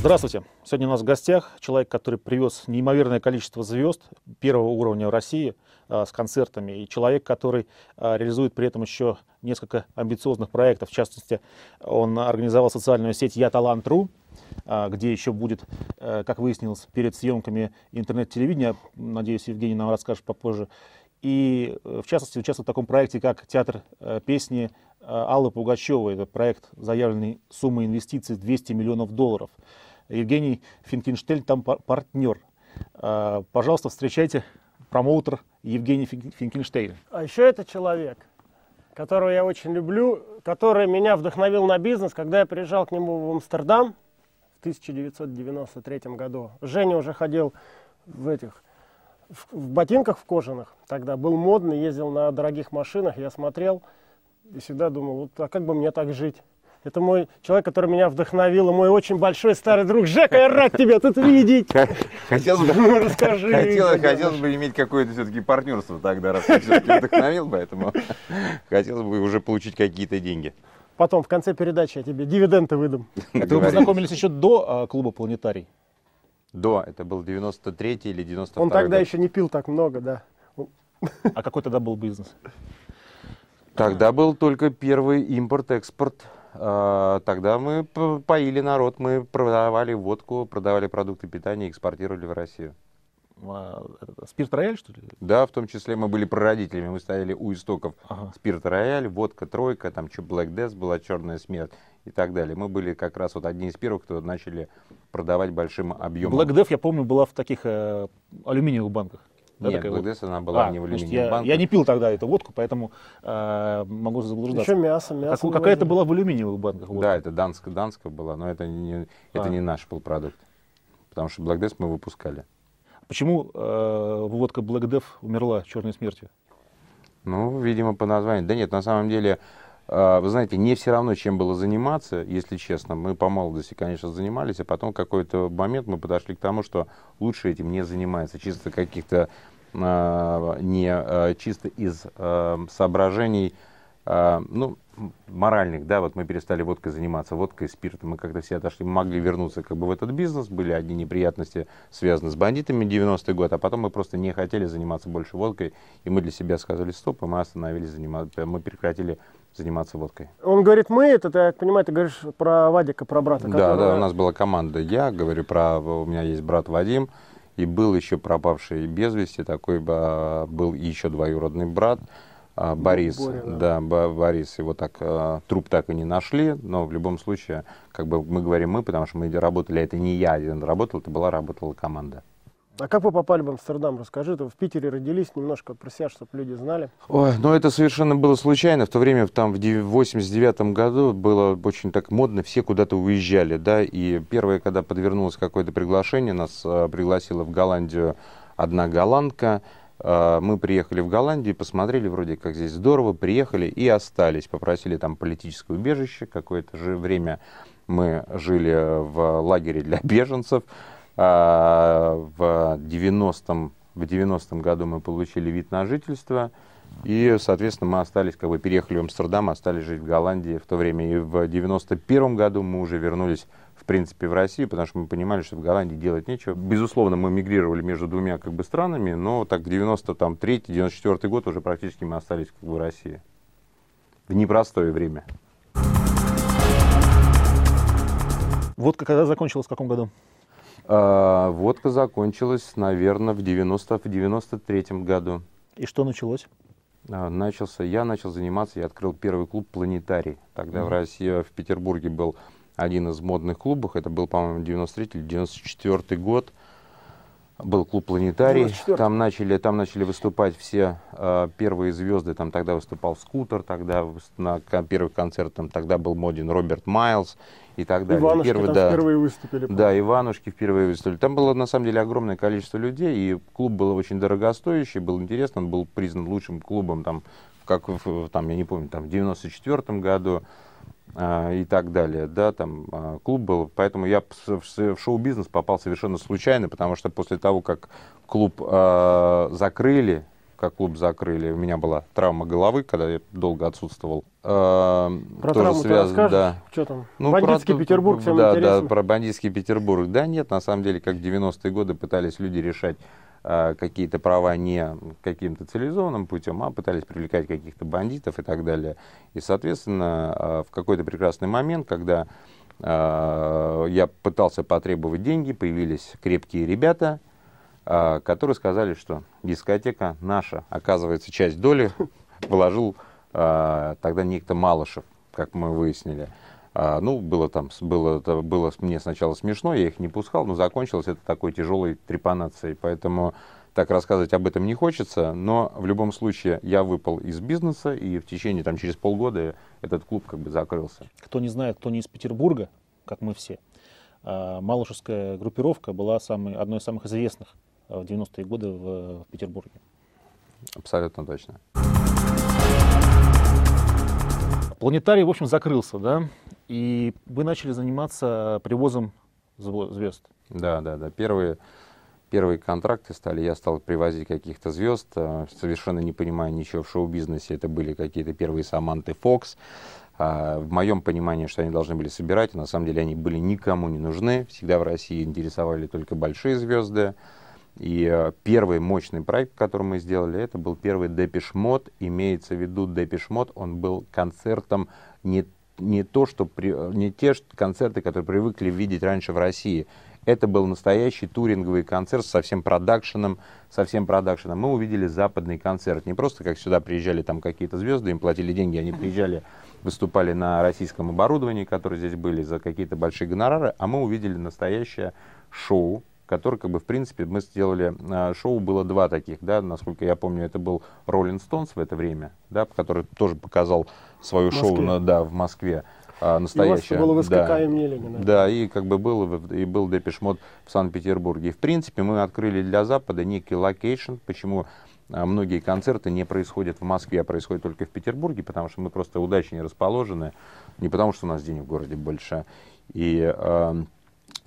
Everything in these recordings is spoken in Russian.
Здравствуйте. Сегодня у нас в гостях человек, который привез неимоверное количество звезд первого уровня в России а, с концертами, и человек, который а, реализует при этом еще несколько амбициозных проектов. В частности, он организовал социальную сеть «Я талант.ру», а, где еще будет, э, как выяснилось, перед съемками интернет-телевидения, надеюсь, Евгений нам расскажет попозже, и, э, в частности, участвует в таком проекте, как «Театр э, песни Аллы Пугачевой». Это проект заявленной суммой инвестиций 200 миллионов долларов. Евгений Финкенштейн там партнер. Пожалуйста, встречайте промоутер Евгений Финкенштейн. А еще это человек, которого я очень люблю, который меня вдохновил на бизнес, когда я приезжал к нему в Амстердам в 1993 году. Женя уже ходил в этих в, в ботинках в кожаных, тогда был модный, ездил на дорогих машинах, я смотрел и всегда думал, вот, а как бы мне так жить? Это мой человек, который меня вдохновил, и мой очень большой старый друг Жека, я рад тебя тут видеть. Хотелось бы, ну, расскажи, хотелось, хотелось бы иметь какое-то все-таки партнерство тогда, раз ты все-таки вдохновил, поэтому хотелось бы уже получить какие-то деньги. Потом в конце передачи я тебе дивиденды выдам. Это вы познакомились еще до а, клуба «Планетарий»? До, это был 93 или 92 Он тогда год. еще не пил так много, да. А какой тогда был бизнес? Тогда был только первый импорт-экспорт тогда мы поили народ, мы продавали водку, продавали продукты питания, экспортировали в Россию. А, спирт рояль, что ли? Да, в том числе мы были прародителями, мы стояли у истоков ага. спирт рояль, водка тройка, там что Black Death была, черная смерть и так далее. Мы были как раз вот одни из первых, кто начали продавать большим объемом. Black Death, я помню, была в таких э, алюминиевых банках. Да, Нет, Black Death она была а, не в алюминиевом банке. Я не пил тогда эту водку, поэтому э, могу заблуждаться. Еще мясо, мясо. Как, какая-то была в алюминиевых банках. Водка. Да, это данская, данская была, но это не, это а. не наш был продукт. Потому что Black Death мы выпускали. Почему э, водка Black Death умерла черной смертью? Ну, видимо, по названию. Да нет, на самом деле, вы знаете, не все равно, чем было заниматься, если честно. Мы по молодости, конечно, занимались, а потом какой-то момент мы подошли к тому, что лучше этим не занимается. Чисто каких-то а, не а, чисто из а, соображений ну, моральных, да, вот мы перестали водкой заниматься, водкой, спиртом, мы как-то все отошли, мы могли вернуться как бы в этот бизнес, были одни неприятности связаны с бандитами 90-й год, а потом мы просто не хотели заниматься больше водкой, и мы для себя сказали стоп, и мы остановились заниматься, мы прекратили заниматься водкой. Он говорит, мы, это, я понимаю, ты говоришь про Вадика, про брата. Да, которого... да, у нас была команда, я говорю про, у меня есть брат Вадим, и был еще пропавший без вести, такой был еще двоюродный брат, а, Борис, Боря, да, Борис, его так, а, труп так и не нашли, но в любом случае, как бы мы говорим мы, потому что мы работали, это не я один работал, это была, работала команда. А как вы попали в Амстердам? Расскажи, вы в Питере родились, немножко про себя, чтобы люди знали. Ой, ну это совершенно было случайно. В то время, там, в 89 году было очень так модно, все куда-то уезжали, да, и первое, когда подвернулось какое-то приглашение, нас э, пригласила в Голландию одна голландка, мы приехали в Голландию, посмотрели, вроде как здесь здорово, приехали и остались. Попросили там политическое убежище, какое-то же время мы жили в лагере для беженцев. А, в 90-м в 90 году мы получили вид на жительство, и, соответственно, мы остались, как бы переехали в Амстердам, остались жить в Голландии в то время. И в 91 году мы уже вернулись, принципе, в Россию, потому что мы понимали, что в Голландии делать нечего. Безусловно, мы мигрировали между двумя как бы странами, но так 93-94 год уже практически мы остались как бы в России. В непростое время. Водка когда закончилась, в каком году? А, водка закончилась, наверное, в 90 в 93 году. И что началось? А, начался, я начал заниматься, я открыл первый клуб «Планетарий». Тогда mm-hmm. в России, в Петербурге был один из модных клубов, это был, по-моему, 93 или 94 год был клуб «Планетарий». Там начали, там начали выступать все э, первые звезды. Там тогда выступал «Скутер», тогда на первых концертах тогда был моден Роберт Майлз и так далее. Иванушки Первый, там да, впервые выступили. Да, Иванушки впервые выступили. Там было на самом деле огромное количество людей, и клуб был очень дорогостоящий, был интересный, он был признан лучшим клубом, там, как в, там, я не помню, там, в 94 году и так далее, да, там а, клуб был, поэтому я в, шоу-бизнес попал совершенно случайно, потому что после того, как клуб а, закрыли, как клуб закрыли. У меня была травма головы, когда я долго отсутствовал. Э, Про тоже травму ты связано, расскажешь? да. Что там? Ну, Бандитский про- Петербург всем да, интересно. Да, про бандитский Петербург. Да нет, на самом деле, как в 90-е годы пытались люди решать а, какие-то права не каким-то цивилизованным путем, а пытались привлекать каких-то бандитов и так далее. И, соответственно, а, в какой-то прекрасный момент, когда а, я пытался потребовать деньги, появились крепкие ребята, которые сказали, что дискотека наша, оказывается, часть доли положил а, тогда некто Малышев, как мы выяснили. А, ну, было там, было, это было мне сначала смешно, я их не пускал, но закончилось это такой тяжелой трепанацией. Поэтому так рассказывать об этом не хочется, но в любом случае я выпал из бизнеса, и в течение, там, через полгода этот клуб как бы закрылся. Кто не знает, кто не из Петербурга, как мы все, а, Малышевская группировка была самой, одной из самых известных в 90-е годы в, в Петербурге. Абсолютно точно. Планетарий, в общем, закрылся, да, и вы начали заниматься привозом звезд. Да, да, да. Первые, первые контракты стали, я стал привозить каких-то звезд, э, совершенно не понимая ничего в шоу-бизнесе. Это были какие-то первые Саманты Фокс. А, В моем понимании, что они должны были собирать, на самом деле они были никому не нужны. Всегда в России интересовали только большие звезды. И э, первый мощный проект, который мы сделали, это был первый Депиш Мод. Имеется в виду Депиш Мод, он был концертом не, не, то, что при- э, не те концерты, которые привыкли видеть раньше в России. Это был настоящий туринговый концерт со всем продакшеном, со всем продакшеном. Мы увидели западный концерт. Не просто как сюда приезжали там какие-то звезды, им платили деньги, они приезжали, выступали на российском оборудовании, которые здесь были, за какие-то большие гонорары, а мы увидели настоящее шоу, который, как бы, в принципе, мы сделали, а, шоу было два таких, да, насколько я помню, это был Rolling Stones в это время, да, который тоже показал свое В шоу, Москве. на, да, в Москве, а, И у вас настоящее. было в да. Имени Ленина. Да, и как бы был, и был Depeche Mode в Санкт-Петербурге. И, в принципе, мы открыли для Запада некий location, почему а, многие концерты не происходят в Москве, а происходят только в Петербурге, потому что мы просто удачнее расположены, не потому что у нас денег в городе больше. И а,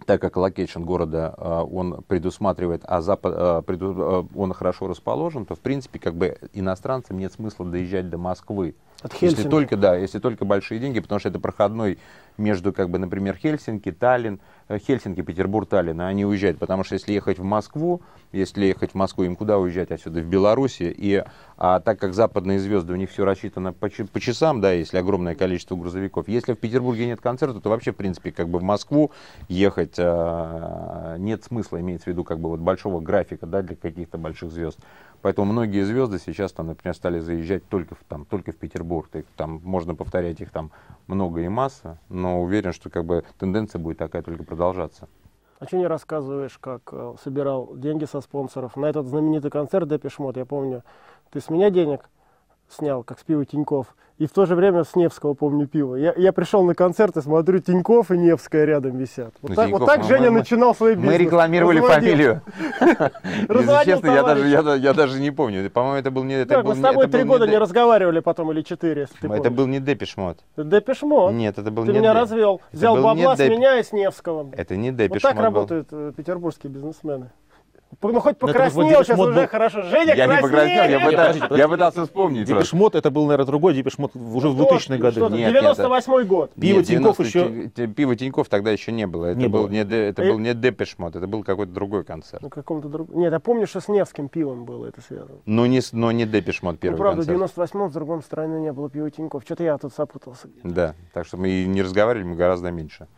так как location города, а, он предусматривает, а запад, преду- а, он хорошо расположен, то, в принципе, как бы иностранцам нет смысла доезжать до Москвы. От Если Хельсинки. только, да, если только большие деньги, потому что это проходной между, как бы, например, Хельсинки, Таллин, э, Хельсинки, Петербург, Таллин, а они уезжают, потому что если ехать в Москву, если ехать в Москву, им куда уезжать отсюда? В Беларуси, и а так как западные звезды, у них все рассчитано по, по часам, да, если огромное количество грузовиков, если в Петербурге нет концерта, то вообще, в принципе, как бы в Москву ехать а, нет смысла, имеется в виду, как бы, вот большого графика, да, для каких-то больших звезд. Поэтому многие звезды сейчас, там, например, стали заезжать только в, там, только в Петербург. Их там можно повторять их там много и масса, но уверен, что как бы тенденция будет такая только продолжаться. А что не рассказываешь, как э, собирал деньги со спонсоров? На этот знаменитый концерт Депешмот, я помню, ты с меня денег снял, как с пива Тиньков, и в то же время с Невского, помню, пиво. Я, я пришел на концерт и смотрю, Тиньков и Невская рядом висят. Вот Ну, так, Тинькоф, вот так Женя мы- начинал свой бизнес. Мы рекламировали Разводил. фамилию. Честно, я даже, я, да- я даже не помню. По-моему, это был не это Так, был мы с тобой три года не разговаривали потом, или четыре, если ты Это был не Депешмот. Депешмот. Нет, это был Ты не меня Де- развел. Взял бабла с меня и с Невского. Это не Вот Депешмот так был. работают э, петербургские бизнесмены. Ну, хоть Ну, это вот покраснел, сейчас Депеш-мод уже был- хорошо. Женя Я не покраснел, я пытался, подождите, я пытался вспомнить. Депешмот это был, наверное, другой Депешмот уже в 2000-е годы. Что ты, Нет, нет, 98 год. Пиво Нет, 90 еще- Ти- Пиво Тиньков тогда еще не было. Это Не был было. не это Э, был не Депешмот, это был какой-то другой концерт. На каком-то другом. Нет, я помню, что с Невским пивом было это связано. Но не, с- но не Депешмот первый ну, правда, в концерт. 98-м с другой стороны не было пива Тиньков. Что-то я тут запутался. Да, так что мы и не разговаривали, мы гораздо меньше.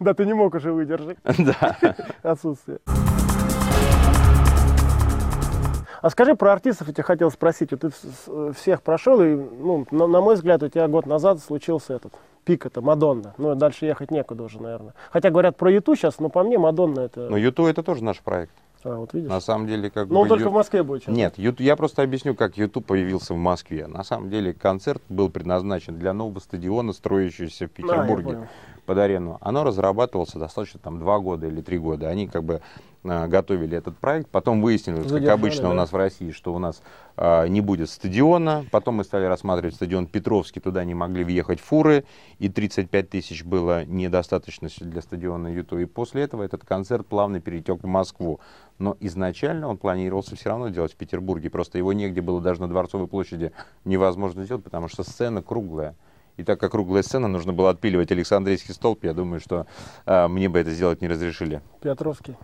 Да, ты не мог уже выдержать Да. Отсутствие. А скажи про артистов, я тебя хотел спросить. Вот ты с- всех прошел, и, ну, на, на мой взгляд, у тебя год назад случился этот пик, это Мадонна. Ну, дальше ехать некуда уже, наверное. Хотя говорят про Юту сейчас, но по мне Мадонна это... Но Юту это тоже наш проект. А, вот видишь? На самом деле, как Но он бы только Ю- в Москве будет сейчас. Нет, Юту- я просто объясню, как YouTube появился в Москве. На самом деле концерт был предназначен для нового стадиона, строящегося в А, Петербурге. понял. Под арену, оно разрабатывался достаточно там два года или три года. Они как бы а, готовили этот проект. Потом выяснилось, как обычно да? у нас в России, что у нас а, не будет стадиона. Потом мы стали рассматривать стадион Петровский, туда не могли въехать фуры, и 35 тысяч было недостаточно для стадиона Юту. И после этого этот концерт плавно перетек в Москву. Но изначально он планировался все равно делать в Петербурге. Просто его негде было даже на Дворцовой площади невозможно сделать, потому что сцена круглая. И так как круглая сцена, нужно было отпиливать Александрийский столб. Я думаю, что а, мне бы это сделать не разрешили. Петровский.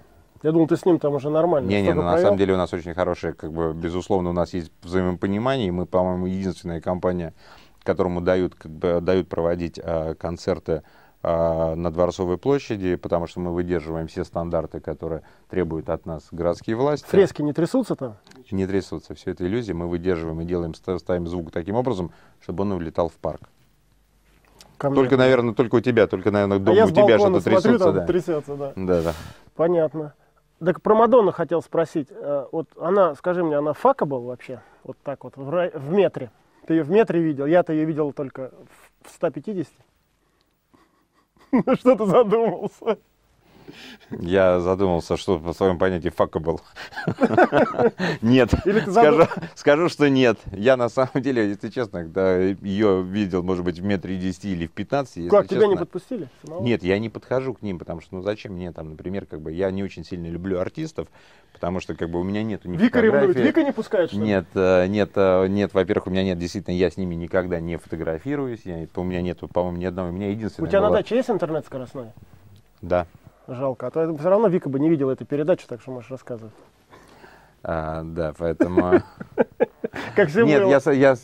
Я думал, ты с ним там уже нормально. Не, не, ну, на самом деле у нас очень хорошее, как бы, безусловно, у нас есть взаимопонимание, и мы, по-моему, единственная компания, которому дают, как бы, дают проводить а, концерты а, на Дворцовой площади, потому что мы выдерживаем все стандарты, которые требуют от нас городские власти. Фрески не трясутся там? Не трясутся, все это иллюзия. Мы выдерживаем и делаем, ставим звук таким образом, чтобы он улетал в парк. Ко только, наверное, только у тебя, только, наверное, дома а у тебя что-то трясутся. да. трясется, да. Да, да. Понятно. Так про Мадонну хотел спросить. Э, вот она, скажи мне, она fuckable вообще? Вот так вот, в, в метре. Ты ее в метре видел? Я-то ее видел только в 150. Ну что ты задумался? Я задумался, что по своему понятию был. Нет, скажу, скажу, что нет. Я на самом деле, если честно, когда ее видел, может быть, в метре десяти или в пятнадцати. Как, тебя не подпустили? Нет, я не подхожу к ним, потому что, ну зачем мне там, например, как бы я не очень сильно люблю артистов, потому что как бы у меня нет ни Вика ревнует, Вика не пускает, что Нет, э, нет, э, нет, во-первых, у меня нет, действительно, я с ними никогда не фотографируюсь, я, у меня нету, по-моему, ни одного, у меня единственное У тебя была... на даче есть интернет скоростной? Да. Жалко. А то все равно Вика бы не видела эту передачу, так что можешь рассказывать. А, да, поэтому... Как же Нет, я, я,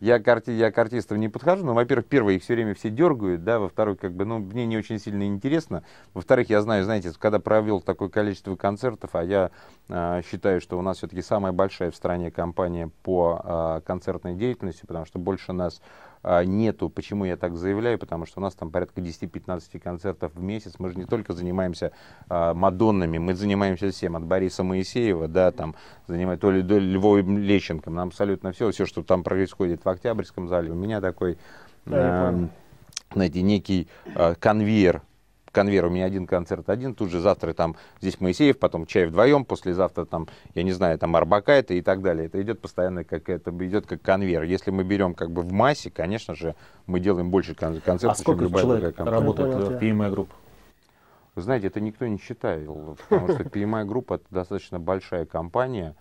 я, карти, я к артистам не подхожу, но, во-первых, первое, их все время все дергают, да, во-вторых, как бы, ну, мне не очень сильно интересно, во-вторых, я знаю, знаете, когда провел такое количество концертов, а я э, считаю, что у нас все-таки самая большая в стране компания по э, концертной деятельности, потому что больше нас нету. Почему я так заявляю? Потому что у нас там порядка 10-15 концертов в месяц. Мы же не только занимаемся а, Мадоннами, мы занимаемся всем. От Бориса Моисеева, да, там, занимает то ли до Львовым Лещенком. Нам абсолютно все, все, что там происходит в Октябрьском зале. У меня такой, э, знаете, некий э, конвейер конвейер, у меня один концерт один, тут же завтра там здесь Моисеев, потом чай вдвоем, послезавтра там, я не знаю, там Арбака это и так далее. Это идет постоянно как это идет как конвейер. Если мы берем как бы в массе, конечно же, мы делаем больше концертов, а сколько чем любая другая компания. работает в PMI Group? Вы знаете, это никто не считает, потому что PMI Group это достаточно большая компания,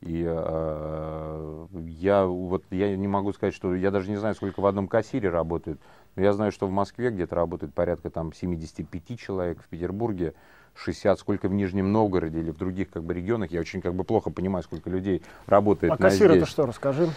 и э, я вот я не могу сказать, что я даже не знаю, сколько в одном кассире работает. Но я знаю, что в Москве где-то работает порядка там 75 человек, в Петербурге 60, сколько в Нижнем Новгороде или в других как бы регионах. Я очень как бы плохо понимаю, сколько людей работает. А кассир здесь. это что, расскажи.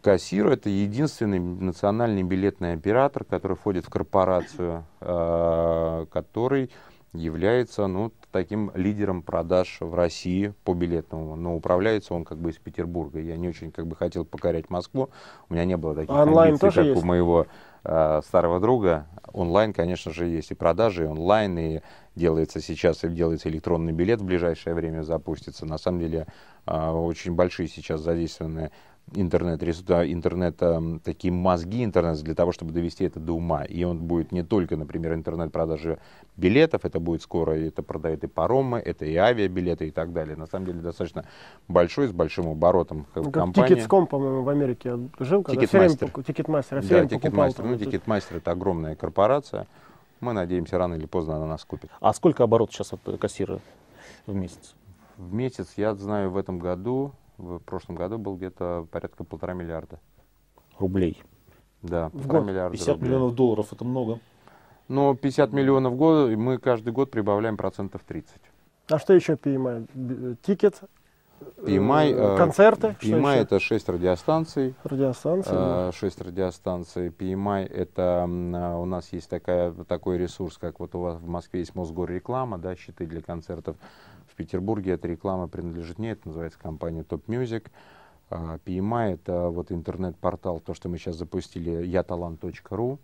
Кассир это единственный национальный билетный оператор, который входит в корпорацию, э, который является ну, таким лидером продаж в России по билетному. Но управляется он как бы из Петербурга. Я не очень как бы хотел покорять Москву. У меня не было таких а онлайн амбиций, как есть? у моего старого друга. Онлайн, конечно же, есть и продажи, и онлайн, и делается сейчас, и делается электронный билет в ближайшее время запустится. На самом деле э, очень большие сейчас задействованы интернет, интернет такие мозги интернет для того, чтобы довести это до ума. И он будет не только, например, интернет-продажи билетов, это будет скоро, это продают и паромы, это и авиабилеты и так далее. На самом деле достаточно большой, с большим оборотом ну, компания. Tickets.com, по-моему, в Америке жил, когда Ticketmaster. Ticketmaster, да, Ticketmaster. Ну, Ticketmaster это огромная корпорация. Мы надеемся, рано или поздно она нас купит. А сколько оборот сейчас от кассира в месяц? В месяц, я знаю, в этом году в прошлом году был где-то порядка полтора миллиарда. Рублей? Да, в полтора год. миллиарда 50 рублей. миллионов долларов, это много. Но 50 миллионов в год, мы каждый год прибавляем процентов 30. А что еще PMI? Ticket? PMI, э, концерты? PMI это 6 радиостанций. Радиостанции. Э, 6 радиостанций. PMI это у нас есть такая, такой ресурс, как вот у вас в Москве есть Мосгор реклама, да, щиты для концертов. Петербурге эта реклама принадлежит мне, это называется компания Top Music. А, PMI это вот интернет-портал, то, что мы сейчас запустили, яталант.ру,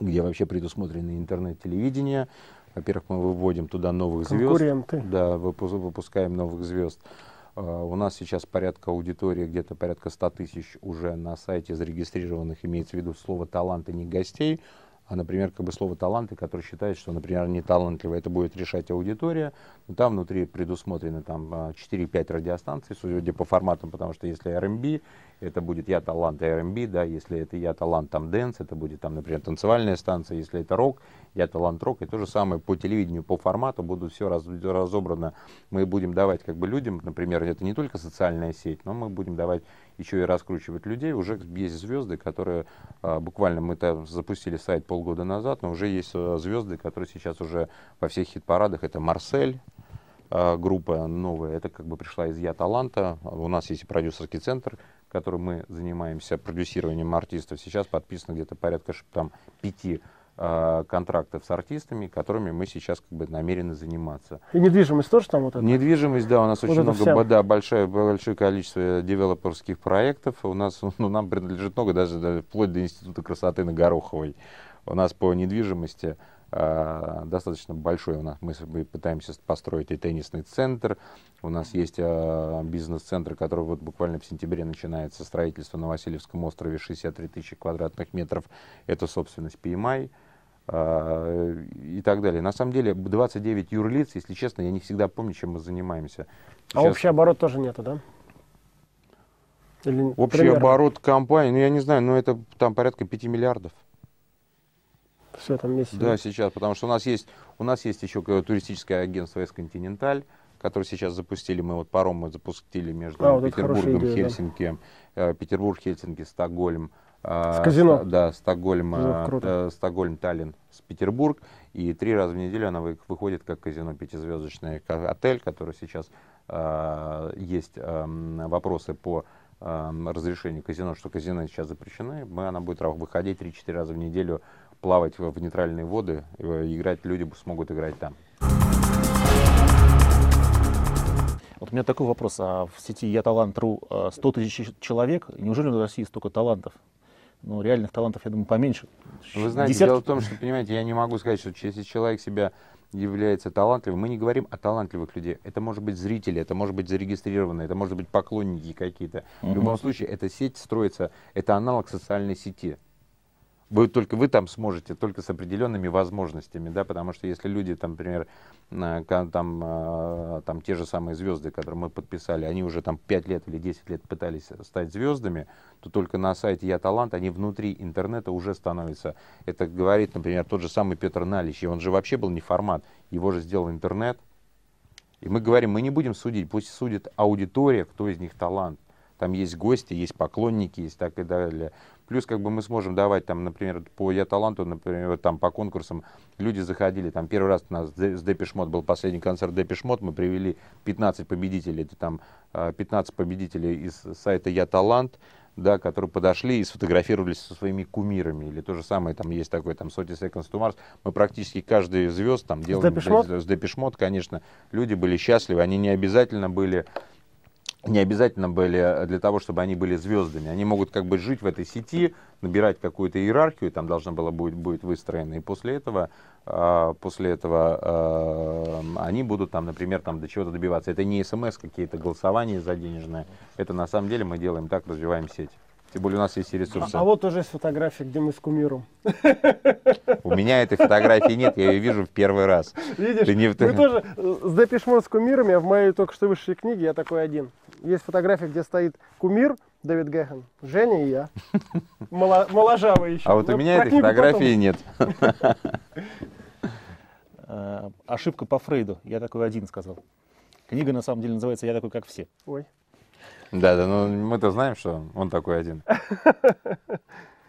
где вообще предусмотрено интернет-телевидение. Во-первых, мы выводим туда новых звезд. Да, выпускаем новых звезд. А, у нас сейчас порядка аудитории, где-то порядка 100 тысяч уже на сайте зарегистрированных, имеется в виду слово таланты, не гостей. А, например, как бы слово таланты, который считает, что, например, не талантливый, это будет решать аудитория. Но там внутри предусмотрены там 4-5 а, радиостанций, судя по форматам, потому что если R&B, это будет я талант R&B, да, если это я талант там dance, это будет там, например, танцевальная станция, если это рок, я талант рок, и то же самое по телевидению, по формату будут все раз, разобрано. Мы будем давать как бы людям, например, это не только социальная сеть, но мы будем давать еще и раскручивать людей. Уже есть звезды, которые а, буквально мы там запустили сайт полгода назад, но уже есть а, звезды, которые сейчас уже во всех хит-парадах. Это Марсель, а, группа новая, это как бы пришла из Я Таланта. У нас есть продюсерский центр, которым мы занимаемся продюсированием артистов. Сейчас подписано где-то порядка там пяти э, контрактов с артистами, которыми мы сейчас как бы намерены заниматься. И недвижимость тоже там вот это? Недвижимость, да, у нас вот очень много, вся... да, большое, большое количество девелоперских проектов. У нас, ну, нам принадлежит много, даже да, вплоть до Института красоты на Гороховой. У нас по недвижимости э, достаточно большой. У нас мы пытаемся построить и теннисный центр. У нас есть э, бизнес-центр, который вот буквально в сентябре начинается строительство на Васильевском острове 63 тысячи квадратных метров. Это собственность PMI э, и так далее. На самом деле 29 юрлиц, если честно, я не всегда помню, чем мы занимаемся. Сейчас... А общий оборот тоже нету, да? Или общий примерно? оборот компании, ну я не знаю, но это там порядка 5 миллиардов все там вместе. Да, сейчас, потому что у нас есть, у нас есть еще туристическое агентство «Эсконтиненталь», которое сейчас запустили, мы вот паром мы запустили между а, вот Петербургом, идея, Хельсинки, да. Э, Петербург, Хельсинки, Стокгольм. Э, с казино? Да, Стокгольм, ну, э, Стокгольм, Таллин, с Петербург. И три раза в неделю она выходит как казино пятизвездочный отель, который сейчас э, есть э, вопросы по э, разрешению казино, что казино сейчас запрещены. Мы, она будет выходить 3-4 раза в неделю плавать в нейтральные воды, играть люди смогут играть там. Вот у меня такой вопрос. А в сети Я Талант.ру 100 тысяч человек. Неужели в России столько талантов? Ну, реальных талантов, я думаю, поменьше. Вы знаете, Десятки... дело в том, что, понимаете, я не могу сказать, что если человек себя является талантливым, мы не говорим о талантливых людей. Это может быть зрители, это может быть зарегистрированные, это может быть поклонники какие-то. В любом случае, эта сеть строится, это аналог социальной сети. Вы только вы там сможете, только с определенными возможностями, да, потому что если люди, там, например, там, а, там те же самые звезды, которые мы подписали, они уже там 5 лет или 10 лет пытались стать звездами, то только на сайте Я Талант они внутри интернета уже становятся. Это говорит, например, тот же самый Петр Налич, он же вообще был не формат, его же сделал интернет. И мы говорим, мы не будем судить, пусть судит аудитория, кто из них талант. Там есть гости, есть поклонники, есть так и далее. Плюс как бы мы сможем давать там, например, по Я таланту, например, там по конкурсам люди заходили, там первый раз у нас с Депешмот был последний концерт Депешмот, мы привели 15 победителей, это там 15 а, победителей из сайта Я талант, да, которые подошли и сфотографировались со своими кумирами. Или то же самое, там есть такой, там, Соти Seconds to Mars. Мы практически каждый звезд там делаем с Депешмот, конечно. Люди были счастливы, они не обязательно были не обязательно были э, для того, чтобы они были звездами. Они могут как бы жить в этой сети, набирать какую-то иерархию, там должна была будет, будет выстроена, и после этого, э, после этого э, они будут там, например, там до чего-то добиваться. Это не смс какие-то голосования за денежное, это на самом деле мы делаем так, развиваем сеть. Тем более у нас есть и ресурсы. А, а вот уже есть фотография, где мы с кумиром. У меня этой фотографии нет, я ее вижу в первый раз. Видишь, не... мы тоже с Депешмон с кумиром, я в моей только что вышедшей книге, я такой один. Есть фотография, где стоит кумир, Дэвид Гэхан, Женя и я. Моложавый еще. А вот у меня этой фотографии нет. Э, ошибка по Фрейду. Я такой один сказал. Книга на самом деле называется «Я такой, как все». Ой. Да, да, но мы-то знаем, что он такой один.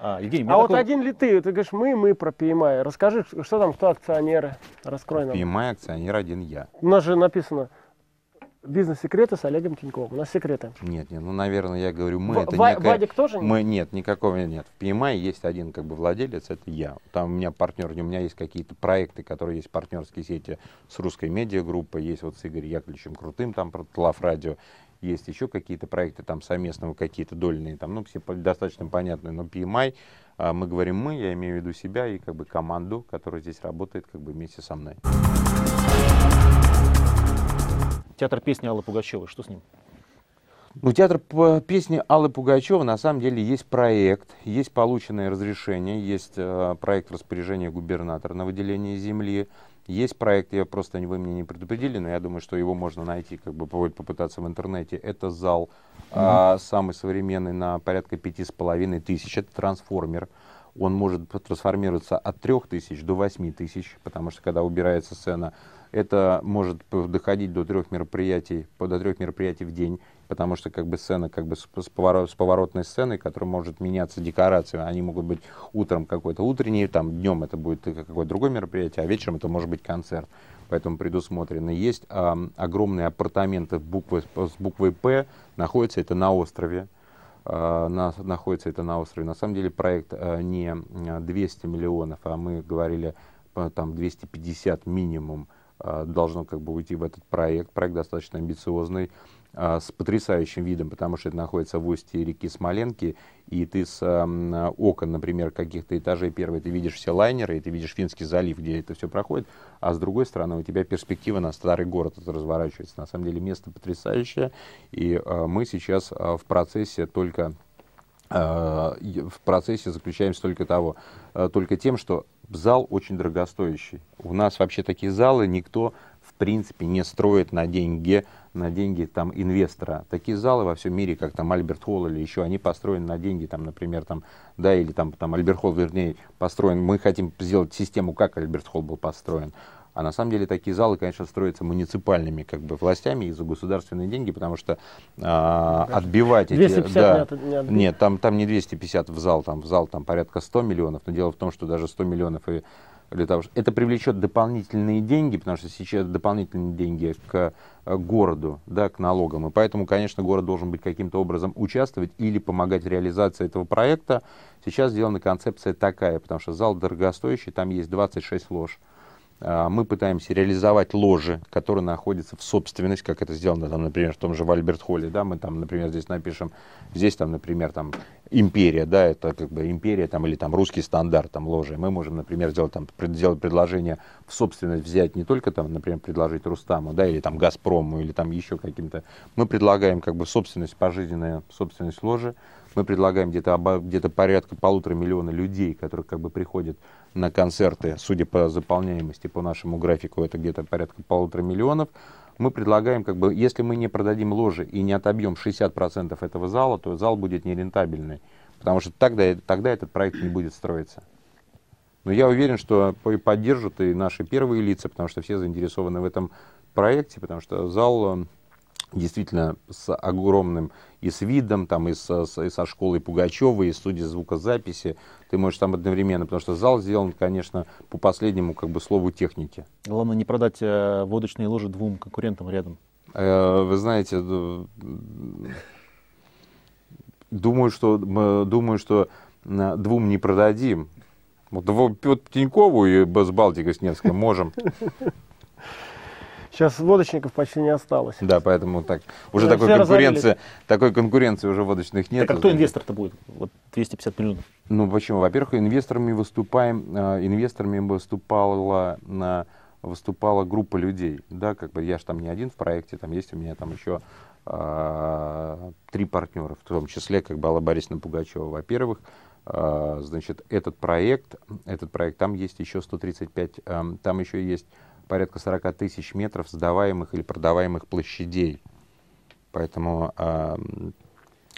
А, Евгений, а такой... вот один ли ты? Ты говоришь, мы, мы про PMI. Расскажи, что там, кто акционеры? Раскрой нам. PMI акционер один я. У нас же написано Бизнес-секреты с Олегом Тиньковым. У нас секреты. Нет, нет, ну, наверное, я говорю, мы в, это Ва- некая... Вадик тоже нет? Мы, нет, никакого нет. В PMI есть один как бы владелец, это я. Там у меня партнер, у меня есть какие-то проекты, которые есть партнерские сети с русской медиагруппой, есть вот с Игорем Яковлевичем Крутым, там про Тлав Радио, есть еще какие-то проекты там совместного, какие-то дольные, там, ну, все достаточно понятные, но PMI, а, мы говорим мы, я имею в виду себя и как бы команду, которая здесь работает как бы вместе со мной. Театр песни Аллы Пугачевой, что с ним? Ну, театр по песни Аллы Пугачева на самом деле есть проект, есть полученное разрешение, есть э, проект распоряжения губернатора на выделение земли, есть проект, я просто вы мне не предупредили, но я думаю, что его можно найти, как бы попытаться в интернете. Это зал mm-hmm. э, самый современный на порядка пяти с половиной тысяч. Это трансформер. Он может трансформироваться от трех тысяч до восьми тысяч, потому что когда убирается сцена, это может доходить до трех мероприятий, до трех мероприятий в день, потому что как бы сцена как бы с, с, поворот, с поворотной сценой, которая может меняться декорациями, они могут быть утром какой-то утренний, там днем это будет какое-то другое мероприятие, а вечером это может быть концерт. Поэтому предусмотрено. Есть а, огромные апартаменты буквы, с буквой П, находится это на острове. А, на, находится это на острове. На самом деле проект а, не 200 миллионов, а мы говорили там 250 минимум а, должно как бы уйти в этот проект. Проект достаточно амбициозный, а, с потрясающим видом, потому что это находится в устье реки Смоленки, и ты с а, окон, например, каких-то этажей первой, ты видишь все лайнеры, и ты видишь Финский залив, где это все проходит, а с другой стороны у тебя перспектива на старый город это разворачивается. На самом деле место потрясающее, и мы сейчас в процессе только в процессе заключаемся только того, только тем, что зал очень дорогостоящий. У нас вообще такие залы никто в принципе не строит на деньги, на деньги там инвестора. Такие залы во всем мире, как там Альберт Холл или еще, они построены на деньги, там, например, там, да, или там, там Альберт Холл, вернее, построен. Мы хотим сделать систему, как Альберт Холл был построен. А на самом деле такие залы, конечно, строятся муниципальными как бы властями и за государственные деньги, потому что а, отбивать эти... Да, не, не нет, там, там не 250 в зал, там в зал там порядка 100 миллионов, но дело в том, что даже 100 миллионов и для того, что это привлечет дополнительные деньги, потому что сейчас дополнительные деньги к э, городу, да, к налогам. И поэтому, конечно, город должен быть каким-то образом участвовать или помогать в реализации этого проекта. Сейчас сделана концепция такая, потому что зал дорогостоящий, там есть 26 лож. А, мы пытаемся реализовать ложи, которые находятся в собственность, как это сделано, там, например, в том же в Альберт-Холле, да, мы там, например, здесь напишем, здесь там, например, там, империя, да, это как бы империя там или там русский стандарт там ложи. Мы можем, например, сделать там сделать предложение в собственность взять не только там, например, предложить Рустаму, да, или там Газпрому, или там еще каким-то. Мы предлагаем как бы собственность пожизненная, собственность ложи. Мы предлагаем где-то где-то порядка полутора миллиона людей, которые как бы приходят на концерты, судя по заполняемости, по нашему графику, это где-то порядка полутора миллионов. Мы предлагаем, как бы, если мы не продадим ложи и не отобьем 60% этого зала, то зал будет нерентабельный, потому что тогда, тогда этот проект не будет строиться. Но я уверен, что поддержат и наши первые лица, потому что все заинтересованы в этом проекте, потому что зал действительно с огромным и с видом, там, и, с, и со школой Пугачева, и студией звукозаписи. Ты можешь там одновременно, потому что зал сделан, конечно, по последнему как бы слову техники. Главное не продать э, водочные ложи двум конкурентам рядом. Э, вы знаете, думаю, что, думаю, что двум не продадим. Вот, вот Тинькову и с Балтикой с Невском можем. Сейчас водочников почти не осталось. Да, поэтому так уже да, такой конкуренции, такой конкуренции уже водочных нет. Так а кто инвестор-то будет? Вот 250 миллионов. Ну почему? Во-первых, инвесторами выступаем, э, инвесторами выступала на выступала группа людей, да, как бы я же там не один в проекте, там есть у меня там еще э, три партнера, в том числе как бы Алла Борисовна Пугачева. Во-первых, э, значит, этот проект, этот проект, там есть еще 135, э, там еще есть порядка 40 тысяч метров сдаваемых или продаваемых площадей. Поэтому э,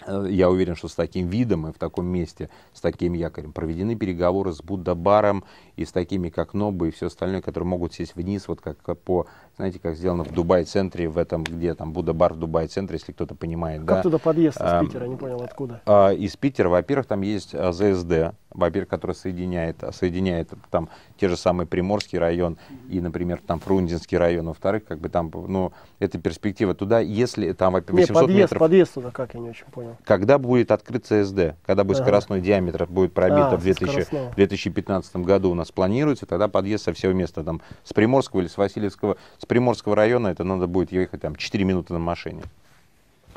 я уверен, что с таким видом и в таком месте, с таким якорем проведены переговоры с Будда-баром и с такими, как Нобу и все остальное, которые могут сесть вниз, вот как по, знаете, как сделано в Дубай-центре, в этом, где там Будда-бар в Дубай-центре, если кто-то понимает. Как да? туда подъезд из Питера, не понял, откуда? А, из Питера, во-первых, там есть а, ЗСД, во-первых, который соединяет, соединяет там те же самые Приморский район и, например, там Фрунзенский район. Во-вторых, как бы там, ну, это перспектива туда, если там 800 не, подъезд, метров. подъезд туда как, я не очень понял. Когда будет открыт ЦСД, когда будет ага. скоростной диаметр, будет пробито а, в 2000, 2015 году у нас планируется, тогда подъезд со всего места, там, с Приморского или с Васильевского, с Приморского района, это надо будет ехать там 4 минуты на машине.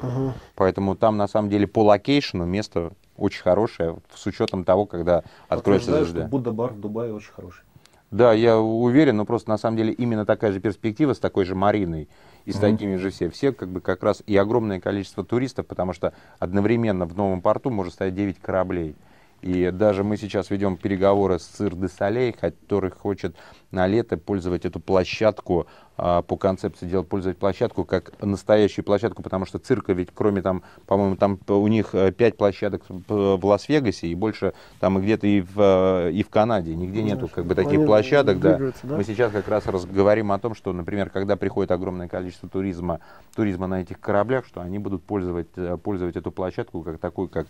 Угу. Поэтому там на самом деле по location у место очень хорошее, с учетом того, когда откроется ЗСД. Buddha Bar в Дубае очень хороший. Да, я уверен, но просто на самом деле именно такая же перспектива с такой же мариной и с mm-hmm. такими же все. Все как бы как раз и огромное количество туристов, потому что одновременно в новом порту может стоять 9 кораблей. И даже мы сейчас ведем переговоры с Cirque du Soleil, который хочет на лето пользовать эту площадку по концепции делать, пользовать площадку как настоящую площадку, потому что цирка ведь кроме там, по-моему, там у них э, пять площадок в Лас-Вегасе и больше там где-то и в, э, и в Канаде, нигде ну, нету как бы таких площадок, да. да. Мы сейчас как раз говорим о том, что, например, когда приходит огромное количество туризма, туризма на этих кораблях, что они будут пользовать, э, пользовать эту площадку как такую, как,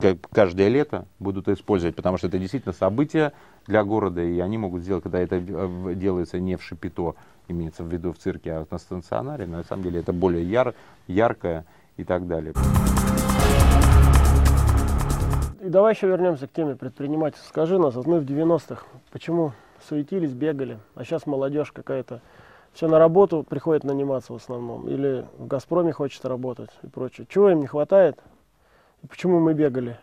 как каждое лето будут использовать, потому что это действительно событие для города, и они могут сделать, когда это делается не в Шапито, имеется в виду в цирке, а на стационаре, но на самом деле это более яр, яркое и так далее. И давай еще вернемся к теме предпринимательства. Скажи нас, вот мы в 90-х, почему суетились, бегали, а сейчас молодежь какая-то все на работу приходит наниматься в основном, или в «Газпроме» хочет работать и прочее. Чего им не хватает? И почему мы бегали?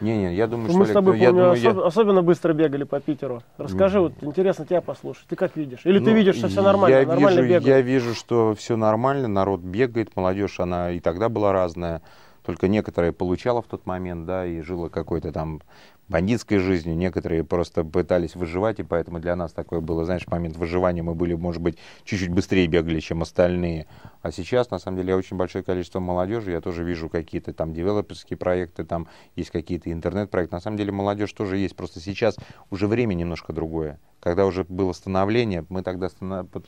Не-не, я думаю, Мы что... Мы с тобой, я помню, думаю, особ... я... особенно быстро бегали по Питеру. Расскажи, вот интересно тебя послушать. Ты как видишь? Или ну, ты видишь, что все нормально, я нормально вижу, Я вижу, что все нормально, народ бегает, молодежь, она и тогда была разная. Только некоторые получала в тот момент, да, и жила какой-то там бандитской жизнью, некоторые просто пытались выживать, и поэтому для нас такое было, знаешь, момент выживания мы были, может быть, чуть-чуть быстрее бегали, чем остальные. А сейчас, на самом деле, очень большое количество молодежи, я тоже вижу какие-то там девелоперские проекты, там есть какие-то интернет-проекты. На самом деле молодежь тоже есть, просто сейчас уже время немножко другое. Когда уже было становление, мы тогда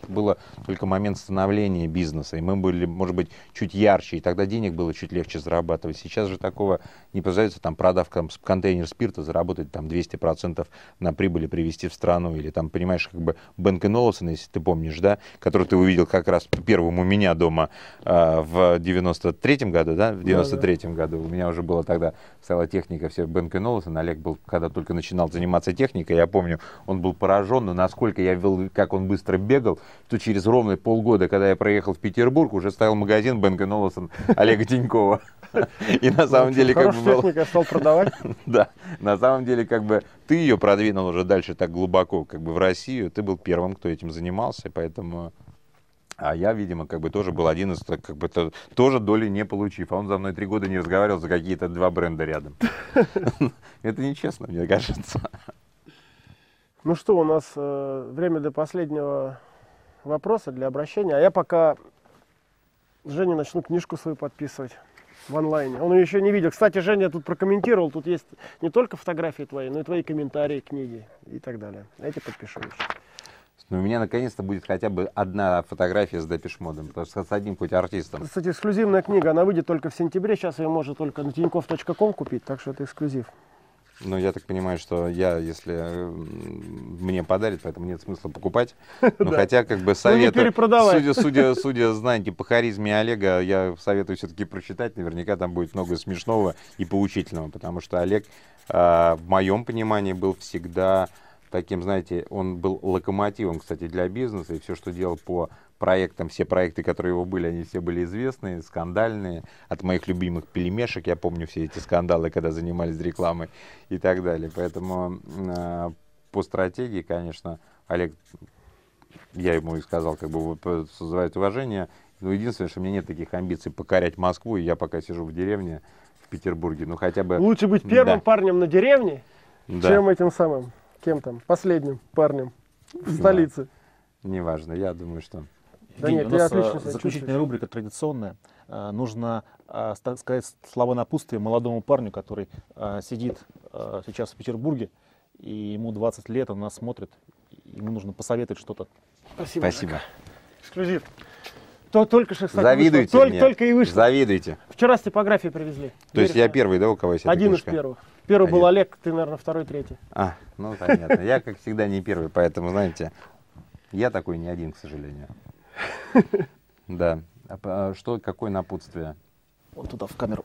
было только момент становления бизнеса, и мы были, может быть, чуть ярче, и тогда денег было чуть легче зарабатывать. Сейчас же такого не произойдет, там, продав контейнер спирта, заработать там 200% на прибыли привести в страну, или там, понимаешь, как бы Бенк Олсен, если ты помнишь, да, который ты увидел как раз первым у меня дома э, в 93-м году, да, в 93-м году. У меня уже была тогда стояла техника, все Бенк Олсен, Олег был, когда только начинал заниматься техникой, я помню, он был поражен, но насколько я видел, как он быстро бегал, то через ровно полгода, когда я проехал в Петербург, уже стоял магазин Бенк Олсен Олега Тинькова. И на самом деле как бы было... стал продавать? Да, на самом деле как бы ты ее продвинул уже дальше так глубоко, как бы в Россию, ты был первым, кто этим занимался, поэтому а я, видимо, как бы тоже был один из, как бы, то, тоже доли не получив. А он за мной три года не разговаривал за какие-то два бренда рядом. Это нечестно, мне кажется. Ну что, у нас э, время до последнего вопроса для обращения. А я пока Жене начну книжку свою подписывать в онлайне. Он ее еще не видел. Кстати, Женя тут прокомментировал. Тут есть не только фотографии твои, но и твои комментарии, книги и так далее. Эти подпишу еще. Но у меня наконец-то будет хотя бы одна фотография с Депешмодом, потому что с одним хоть артистом. Кстати, эксклюзивная книга, она выйдет только в сентябре, сейчас ее можно только на тинькофф.ком купить, так что это эксклюзив. Ну, я так понимаю, что я, если мне подарят, поэтому нет смысла покупать. Но хотя, как бы, советую, судя, судя, судя, знаете, по харизме Олега, я советую все-таки прочитать. Наверняка там будет много смешного и поучительного, потому что Олег, а, в моем понимании, был всегда таким, знаете, он был локомотивом, кстати, для бизнеса, и все, что делал по проектам, все проекты, которые его были, они все были известные, скандальные, от моих любимых пельмешек, я помню все эти скандалы, когда занимались рекламой и так далее. Поэтому э, по стратегии, конечно, Олег, я ему и сказал, как бы созывает уважение, но единственное, что у меня нет таких амбиций покорять Москву, и я пока сижу в деревне в Петербурге, ну хотя бы... Лучше быть первым да. парнем на деревне, да. чем этим самым кем там, последним парнем в столице. Неважно, я думаю, что... Да нет, у нас а, заключительная рубрика традиционная. А, нужно а, сказать слова напутствия молодому парню, который сидит сейчас в Петербурге, и ему 20 лет, он нас смотрит, ему нужно посоветовать что-то. Спасибо. Спасибо. Эксклюзив. То только что, кстати, Завидуйте вышло. мне. Только и вышло. Завидуйте. Вчера с типографии привезли. То есть я первый, да, у кого есть Один из первых. Первый Понятно. был Олег, ты, наверное, второй, третий. А, ну понятно. Я, как всегда, не первый, поэтому, знаете, я такой не один, к сожалению. Да. А, а что, какое напутствие? Вот туда, в камеру.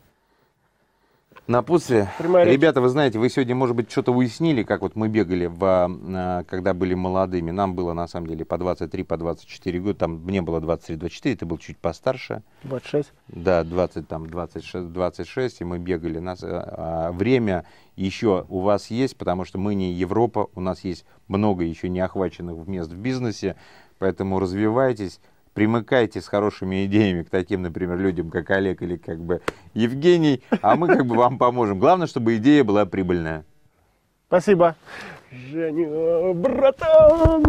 Напутствие. Прямая. Ребята, вы знаете, вы сегодня, может быть, что-то уяснили, как вот мы бегали, в, а, когда были молодыми. Нам было, на самом деле, по 23, по 24 года. Там мне было 23-24, ты был чуть постарше. 26. Да, 20, там, 26, 26, и мы бегали. Нас, а, время еще у вас есть, потому что мы не Европа, у нас есть много еще не охваченных мест в бизнесе, поэтому развивайтесь, примыкайте с хорошими идеями к таким, например, людям, как Олег или как бы Евгений, а мы как бы вам поможем. Главное, чтобы идея была прибыльная. Спасибо. Женя, братан!